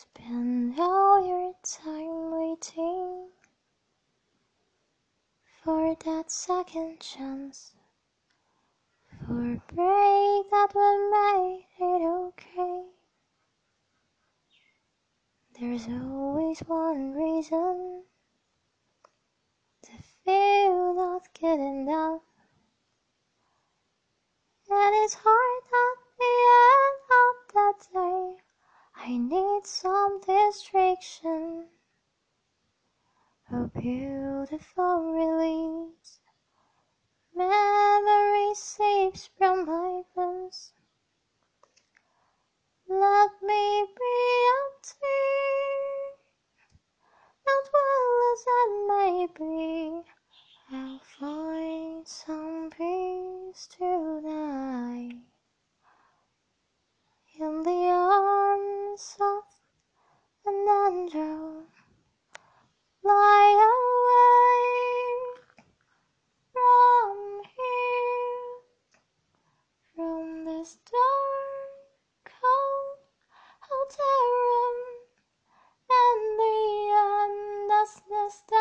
Spend all your time waiting for that second chance, for a break that will make it okay. There's always one reason to feel not good enough, and it's hard at the end of the day. I need needs some distraction. A beautiful release. Memory seeps from my bones. Let me be empty, not well as I may be. just